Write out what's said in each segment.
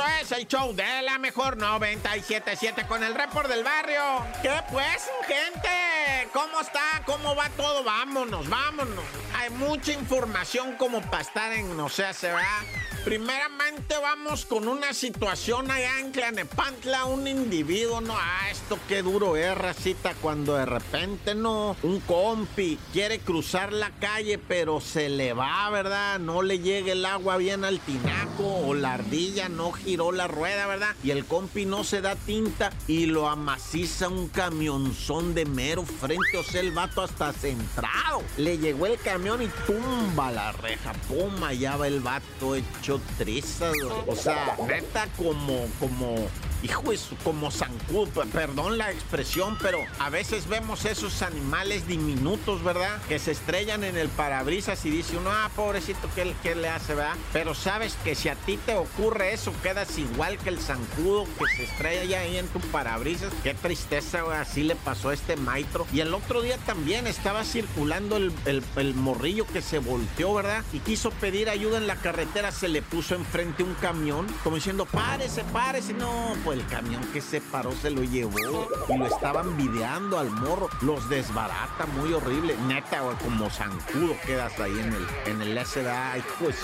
Esto es el show de la mejor 977 con el report del barrio. ¿Qué pues, gente? ¿Cómo está? ¿Cómo va todo? Vámonos, vámonos. Hay mucha información como para estar en no sé, se va. Primeramente vamos con una situación allá en Clanepantla, un individuo, no, ah, esto qué duro es, racita, cuando de repente no, un compi quiere cruzar la calle, pero se le va, ¿verdad? No le llega el agua bien al tinaco o la ardilla no giró la rueda, ¿verdad? Y el compi no se da tinta y lo amaciza un camionzón de mero frente, o sea, el vato hasta centrado. Le llegó el camión y tumba la reja, pum, allá va el vato hecho o sea, neta como, como hijo, es como zancudo, perdón la expresión, pero a veces vemos esos animales diminutos, ¿verdad? Que se estrellan en el parabrisas y dice uno, ah, pobrecito, ¿qué, ¿qué, le hace, verdad? Pero sabes que si a ti te ocurre eso, quedas igual que el zancudo que se estrella ahí en tu parabrisas. Qué tristeza, así le pasó a este maitro. Y el otro día también estaba circulando el, el, el morrillo que se volteó, ¿verdad? Y quiso pedir ayuda en la carretera, se le puso enfrente un camión, como diciendo, párese, párese. No, pues el camión que se paró se lo llevó y lo estaban videando al morro. Los desbarata muy horrible. Neta, como zancudo quedas ahí en el, en el SDA. Pues.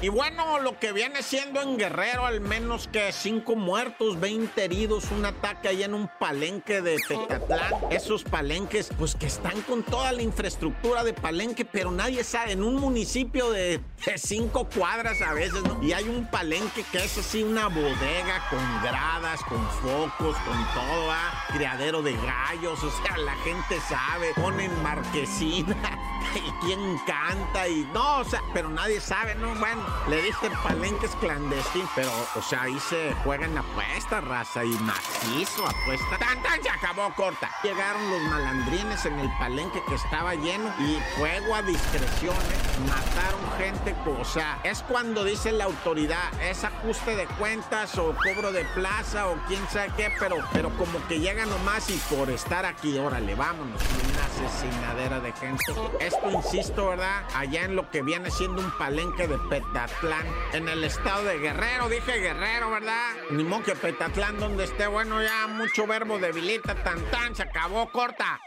Y bueno, lo que viene siendo en Guerrero, al menos que cinco muertos, 20 heridos, un ataque allá en un palenque de Tecatlán. Esos palenques, pues que están con toda la infraestructura de palenque, pero nadie sabe, en un municipio de, de cinco cuadras a veces, ¿no? Y hay un palenque que es así una bodega con gradas, con focos, con todo, ¿ah? criadero de gallos, o sea, la gente sabe, ponen marquesina y quién canta y no, o sea, pero nadie sabe, ¿no? Bueno, le dije palenques clandestinos, pero, o sea, ahí se juegan apuestas, raza, y macizo apuesta. ¡Tan, tan! Acabó corta. Llegaron los malandrines en el palenque que estaba lleno y fuego a discreción, ¿eh? Mataron gente, o sea, es cuando dice la autoridad, es ajuste de cuentas cobro de plaza o quién sabe qué, pero, pero como que llega nomás y por estar aquí, órale, vámonos, una asesinadera de gente. Esto, insisto, ¿verdad? Allá en lo que viene siendo un palenque de Petatlán, en el estado de Guerrero, dije Guerrero, ¿verdad? Ni modo que Petatlán donde esté, bueno, ya mucho verbo debilita, tan tan, se acabó, corta.